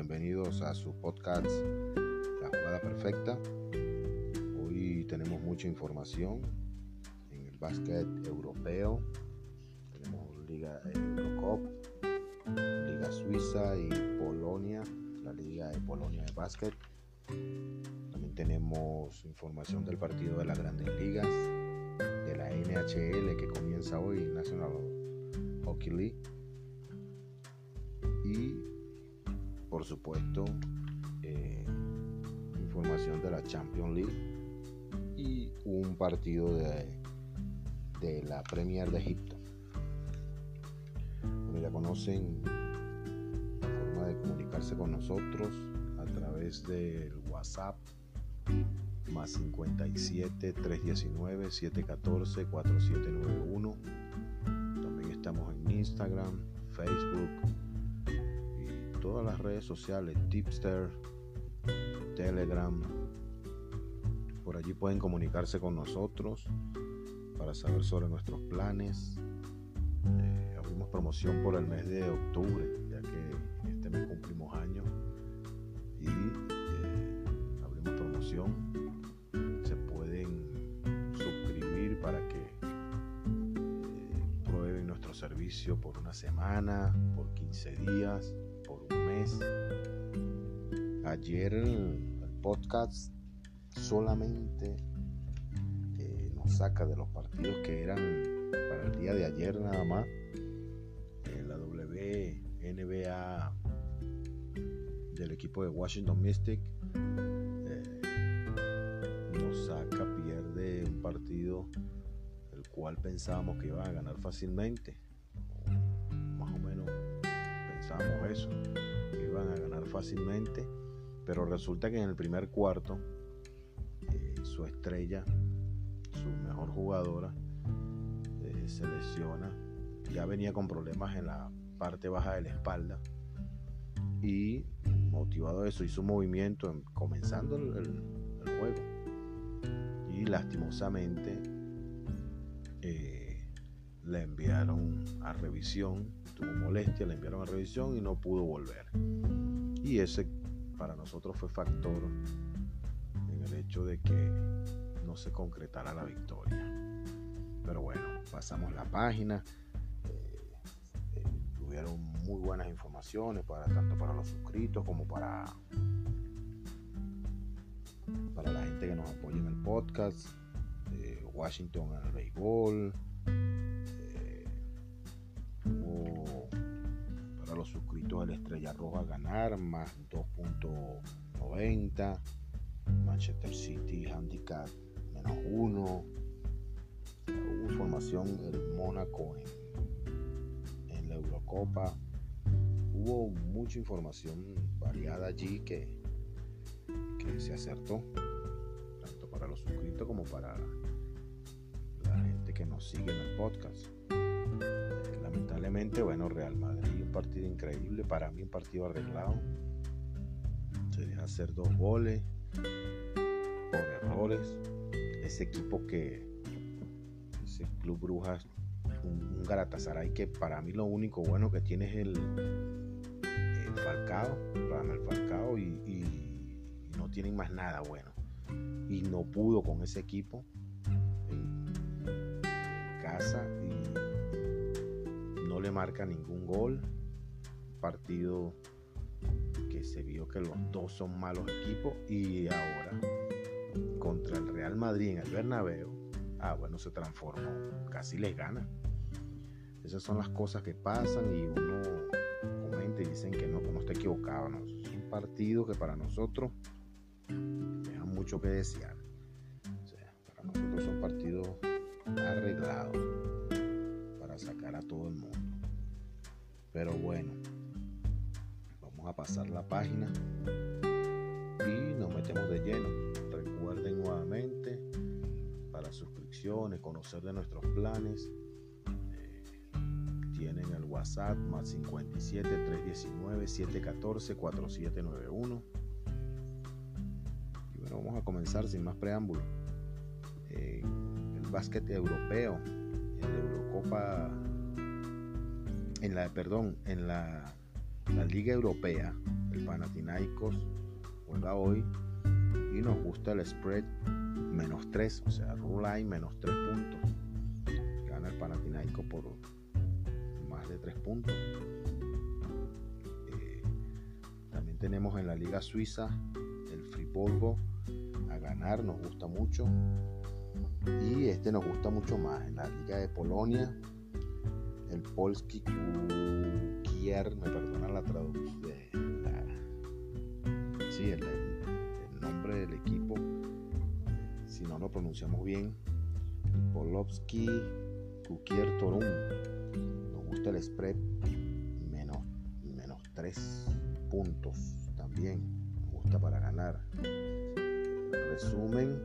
bienvenidos a su podcast La Jugada Perfecta. Hoy tenemos mucha información en el básquet europeo. Tenemos Liga Eurocop, Liga Suiza y Polonia, la Liga de Polonia de básquet. También tenemos información del partido de las grandes ligas, de la NHL que comienza hoy, National Hockey League y por supuesto eh, información de la Champions League y un partido de, de la Premier de Egipto. Como ya conocen la forma de comunicarse con nosotros a través del WhatsApp más 57 319 714 4791. También estamos en Instagram, Facebook, todas las redes sociales, Tipster, Telegram. Por allí pueden comunicarse con nosotros para saber sobre nuestros planes. Eh, abrimos promoción por el mes de octubre, ya que este mes cumplimos años. Y eh, abrimos promoción. Se pueden suscribir para que eh, prueben nuestro servicio por una semana, por 15 días un mes. Ayer el podcast solamente eh, nos saca de los partidos que eran para el día de ayer nada más. En la WNBA del equipo de Washington Mystic eh, nos saca, pierde un partido el cual pensábamos que iba a ganar fácilmente eso, que iban a ganar fácilmente, pero resulta que en el primer cuarto eh, su estrella, su mejor jugadora, eh, se lesiona, ya venía con problemas en la parte baja de la espalda y motivado eso hizo un movimiento comenzando el, juego. Y lastimosamente eh, le enviaron a revisión tuvo molestia, le enviaron a revisión y no pudo volver. Y ese para nosotros fue factor en el hecho de que no se concretara la victoria. Pero bueno, pasamos la página. Eh, eh, tuvieron muy buenas informaciones para tanto para los suscritos como para para la gente que nos apoya en el podcast. Eh, Washington en el béisbol, los suscritos de la Estrella Roja ganar más 2.90. Manchester City handicap menos 1. Hubo información el Mónaco en, en la Eurocopa. Hubo mucha información variada allí que, que se acertó, tanto para los suscritos como para la gente que nos sigue en el podcast lamentablemente, bueno, Real Madrid, partido increíble, para mí un partido arreglado. Se deja hacer dos goles por errores. Ese equipo que, ese Club Brujas, un, un Garatasaray que para mí lo único bueno que tiene es el, el Falcao, el Falcao y, y, no tienen más nada bueno. Y no pudo con ese equipo en, casa le marca ningún gol. Partido que se vio que los dos son malos equipos y ahora contra el Real Madrid en el Bernabéu, ah bueno, se transformó, casi les gana. Esas son las cosas que pasan y uno comenta y dicen que no, como está equivocado. Es un partido que para nosotros deja mucho que desear. para nosotros son partidos arreglados para sacar a todo el mundo. Pero bueno, a pasar la página y nos metemos de lleno. Recuerden nuevamente para suscripciones, conocer de nuestros planes. Eh, tienen el WhatsApp más 57 319 714 4791. Y bueno, vamos a comenzar sin más preámbulo. Eh, el básquet europeo, en la Eurocopa en la, perdón, en la, Liga Europea, el Panathinaikos juega hoy y nos gusta el spread menos 3, o sea, line menos 3 puntos. Gana el Panathinaikos por más de 3 puntos. Eh, también tenemos en la Liga Suiza el Friburgo a ganar, nos gusta mucho. Y este nos gusta mucho más. En la Liga de Polonia, el Polski Me perdona la traducción. Sí, el, nombre del equipo, si no lo pronunciamos bien, Polovsky Kukier Torun. Nos gusta el spread menos, menos 3 puntos también. Nos gusta para ganar. Resumen,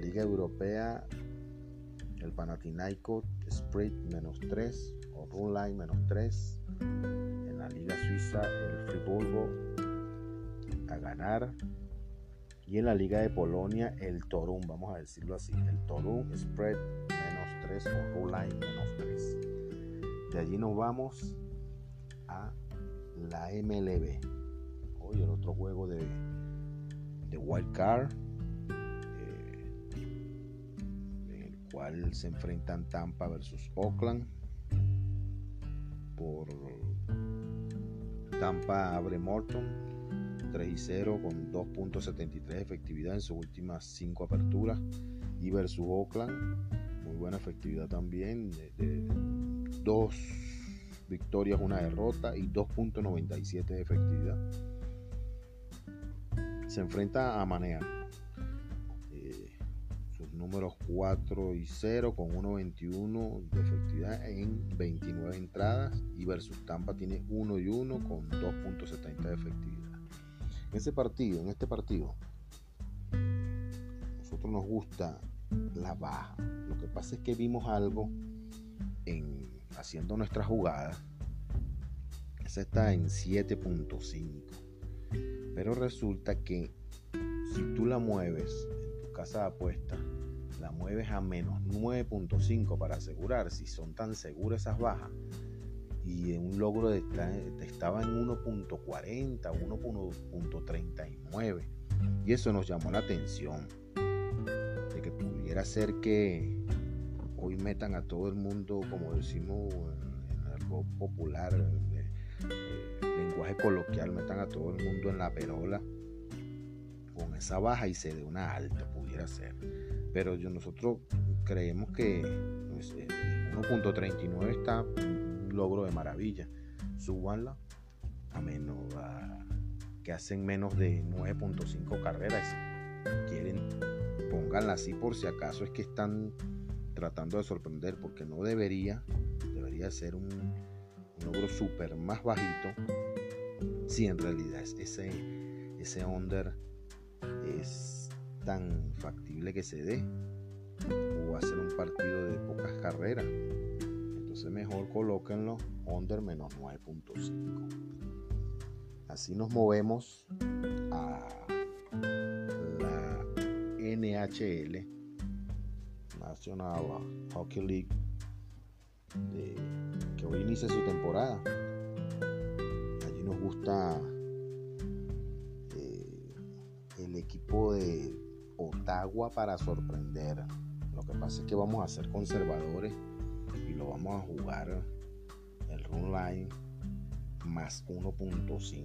Liga Europea, el Panathinaikos Spread menos 3 o Run menos 3. En la Liga Suiza, el Friburgo a ganar. Y en la Liga de Polonia, el Torun, vamos a decirlo así, el Torun Spread menos 3 o Run menos 3. De allí nos vamos a la MLB. Hoy el otro juego de, de Wild Card cual se enfrentan Tampa versus Oakland. Por Tampa abre Morton 3 y 0 con 2.73 de efectividad en sus últimas 5 aperturas. Y versus Oakland, muy buena efectividad también, de, dos victorias, una derrota y 2.97 de efectividad. Se enfrenta a Manea números 4 y 0 con 1.21 de efectividad en 29 entradas y versus Tampa tiene 1 y 1 con 2.70 de efectividad. En ese partido, en este partido, nosotros nos gusta la baja. Lo que pasa es que vimos algo en haciendo nuestra jugada. Esa está en 7.5. Pero resulta que si tú la mueves en tu casa de apuestas la mueves a menos 9.5 para asegurar si son tan seguras esas bajas. Y un logro de, estaba en 1.40, 1.39 y eso nos llamó la atención de que pudiera ser que hoy metan a todo el mundo como decimos en rock popular el lenguaje coloquial metan a todo el mundo en la perola esa baja y se dé una alta pudiera ser pero yo, nosotros creemos que 1.39 pues, eh, está un logro de maravilla. Súbanla a menos que hacen menos de 9.5 carreras. Quieren, pónganla así por si acaso es que están tratando de sorprender, porque no debería, debería ser un, logro súper más bajito. Si en realidad ese, ese under es tan factible que se dé o hacer un partido de pocas carreras. Entonces mejor colóquenlo under menos 9.5 así nos movemos a la NHL National Hockey League que hoy inicia su temporada. Allí nos gusta equipo de Ottawa para sorprender. Lo que pasa es que vamos a ser conservadores y lo vamos a jugar el run line más 1.5.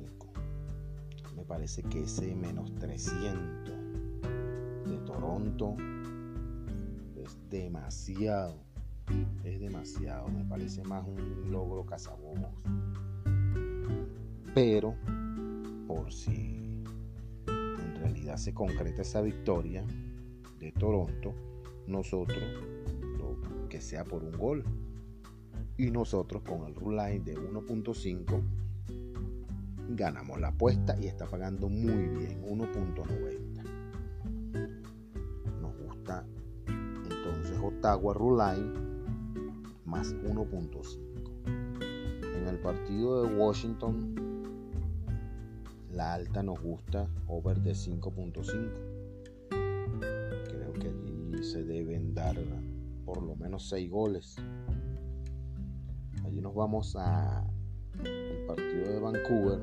Me parece que ese menos 300 de Toronto es demasiado. Es demasiado. Me parece más un logro cazabomos. Pero por si realidad se concreta esa victoria de Toronto, nosotros, que sea por un gol, y nosotros con el rule line de 1.5 ganamos la apuesta y está pagando muy bien, 1.90. Nos gusta entonces Ottawa rule line más 1.5. En el partido de Washington la alta nos gusta, over de 5.5. Creo que allí se deben dar por lo menos 6 goles. Allí nos vamos a el partido de Vancouver.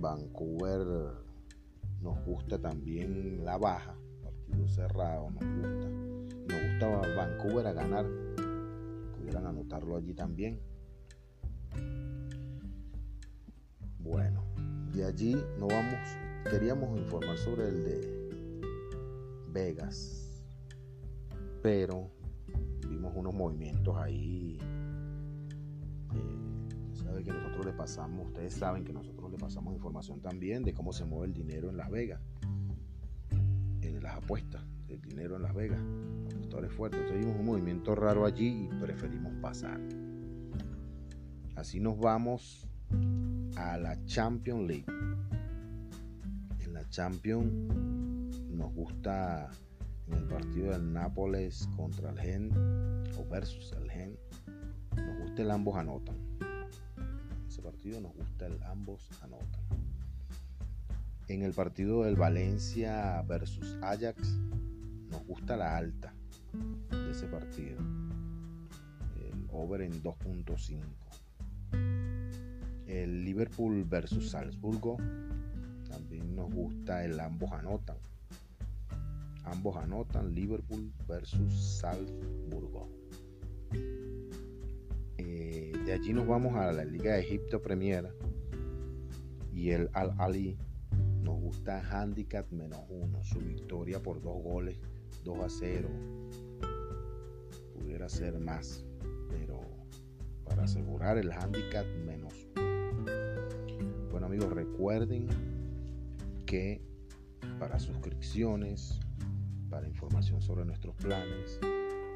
Vancouver nos gusta también la baja, partido cerrado, nos gusta. Nos gusta Vancouver a ganar. Pudieran anotarlo allí también. Bueno, de allí nos vamos. Queríamos informar sobre el de Vegas, pero vimos unos movimientos ahí. Eh, que nosotros le pasamos, ustedes saben que nosotros le pasamos información también de cómo se mueve el dinero en Las Vegas, en las apuestas, el dinero en Las Vegas, apostadores fuertes. Entonces vimos un movimiento raro allí y preferimos pasar. Así nos vamos a la Champions League. En la Champions nos gusta en el partido del Nápoles contra el Gen o versus el Gen. Nos gusta el ambos anotan. En ese partido nos gusta el ambos anotan. En el partido del Valencia versus Ajax nos gusta la alta de ese partido. El over en 2.5 el Liverpool versus Salzburgo. También nos gusta el ambos anotan. Ambos anotan Liverpool versus Salzburgo. Eh, de allí nos vamos a la Liga de Egipto Premier y el Al Ali nos gusta handicap menos uno, su victoria por dos goles, 2 a 0. Pudiera ser más, pero para asegurar el handicap menos bueno recuerden que para suscripciones, para información sobre nuestros planes,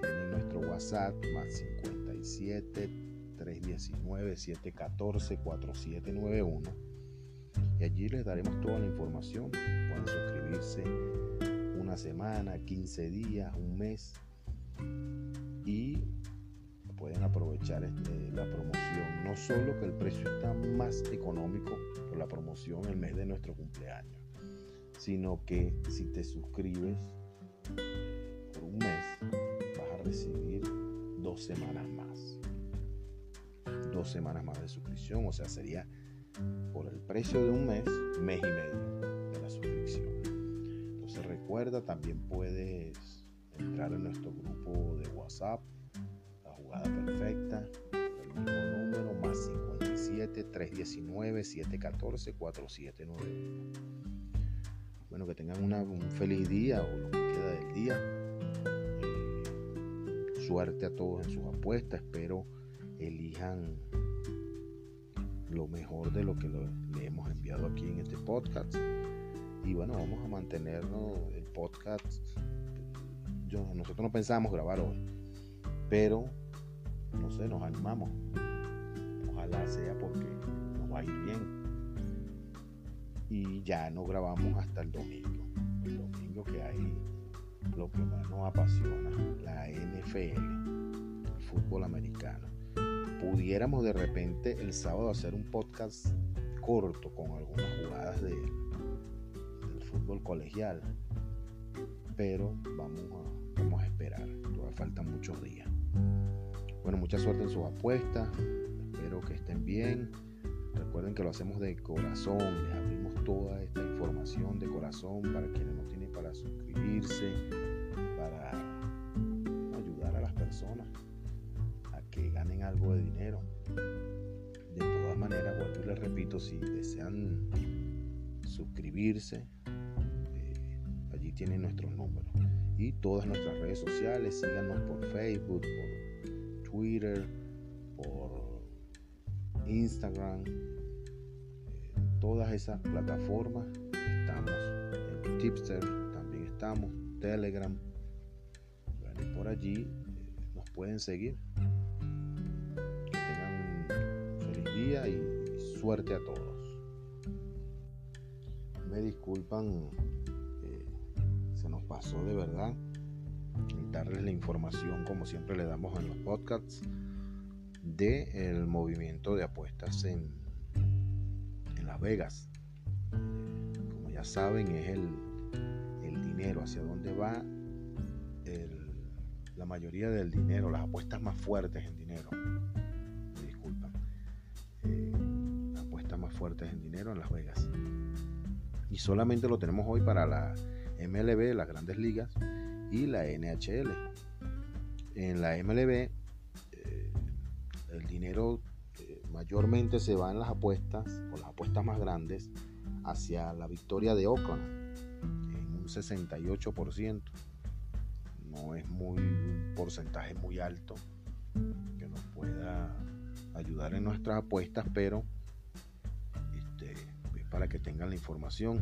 tienen nuestro WhatsApp más 57 319 714 4791 y allí les daremos toda la información. Pueden suscribirse una semana, 15 días, un mes y pueden aprovechar este, la promoción. No solo que el precio está más económico por la promoción el mes de nuestro cumpleaños, sino que si te suscribes por un mes vas a recibir dos semanas más. Dos semanas más de suscripción, o sea, sería por el precio de un mes, mes y medio de la suscripción. Entonces recuerda, también puedes entrar en nuestro grupo de WhatsApp perfecta, el mismo número, más 57 319 714 4791. Bueno, que tengan un feliz día o lo que queda del día. Eh, suerte a todos en sus apuestas. Espero elijan lo mejor de lo que le hemos enviado aquí en este podcast. Y bueno, vamos a mantenernos el podcast. Yo, nosotros no pensábamos grabar hoy, pero no sé, nos animamos. Ojalá sea porque nos va a ir bien. Y ya no grabamos hasta el domingo. El domingo que hay lo que más nos apasiona, la NFL, el fútbol americano. Pudiéramos de repente el sábado hacer un podcast corto con algunas jugadas de, del fútbol colegial. Pero vamos a, vamos a esperar. Todavía faltan muchos días. Bueno, mucha suerte en sus apuestas. Espero que estén bien. Recuerden que lo hacemos de corazón. Les abrimos toda esta información de corazón para quienes no tienen para suscribirse, para ayudar a las personas a que ganen algo de dinero. De todas maneras, vuelvo y les repito, si desean suscribirse, eh, allí tienen nuestros números. Y todas nuestras redes sociales, síganos por Facebook, por Twitter, por Instagram, todas esas plataformas estamos. En Tipster también estamos, Telegram. por allí eh, nos pueden seguir. Que tengan un feliz día y suerte a todos. Me disculpan, eh, se nos pasó de verdad darles la información como siempre le damos en los podcasts de el movimiento de apuestas en, en Las Vegas. Como ya saben, es el, el dinero, hacia dónde va la mayoría del dinero, las apuestas más fuertes en dinero. Me disculpan. Eh, apuestas más fuertes en dinero en Las Vegas. Y solamente lo tenemos hoy para la MLB, las grandes ligas, y la NHL. En la MLB, eh, el dinero eh, mayormente se va en las apuestas, o las apuestas más grandes, hacia la victoria de Oakland, en un 68%. No es muy, un porcentaje muy alto que nos pueda ayudar en nuestras apuestas, pero este, es para que tengan la información.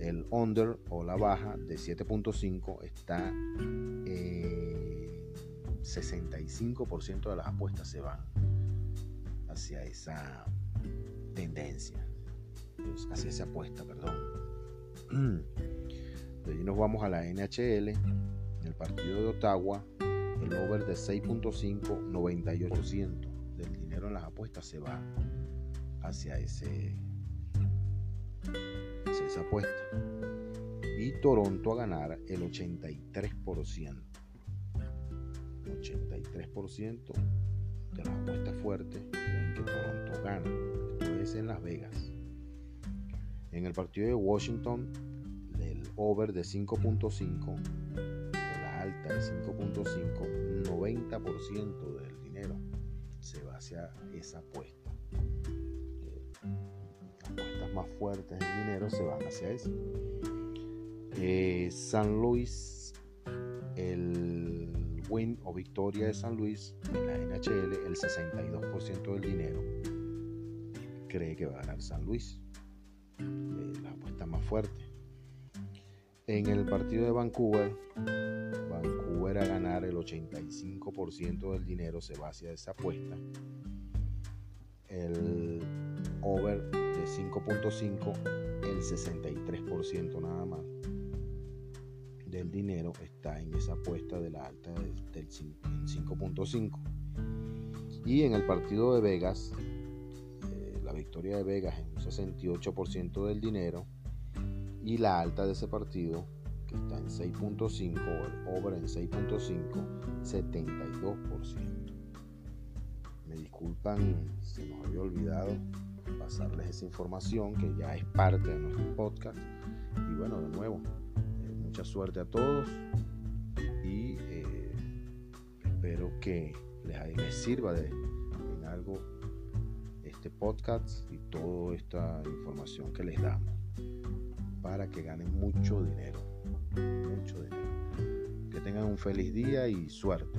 El under o la baja de 7.5 está en 65% de las apuestas se van hacia esa tendencia, hacia esa apuesta, perdón. De ahí nos vamos a la NHL, el partido de Ottawa, el over de 6.5, 98% del dinero en las apuestas se va hacia ese apuesta. Y Toronto a ganar el 83%. 83% de las apuestas fuertes creen que Toronto gana. Esto es en Las Vegas. En el partido de Washington, el over de 5.5 o la alta de 5.5, 90% del dinero se va hacia esa apuesta. Más fuertes del dinero se van hacia eso. Eh, San Luis, el win o victoria de San Luis en la NHL, el 62% del dinero cree que va a ganar San Luis. Eh, la apuesta más fuerte. En el partido de Vancouver, Vancouver a ganar el 85% del dinero se va hacia esa apuesta. El over 5.5, el 63% nada más del dinero está en esa apuesta de la alta del 5.5. Y en el partido de Vegas, eh, la victoria de Vegas en un 68% del dinero y la alta de ese partido que está en 6.5 o el over en 6.5 72% me disculpan se nos había olvidado pasarles esa información que ya es parte de nuestro podcast y bueno de nuevo eh, mucha suerte a todos y eh, espero que les, les sirva de, algo este podcast y toda esta información que les damos para que ganen mucho dinero. Mucho dinero. Que tengan un feliz día y suerte.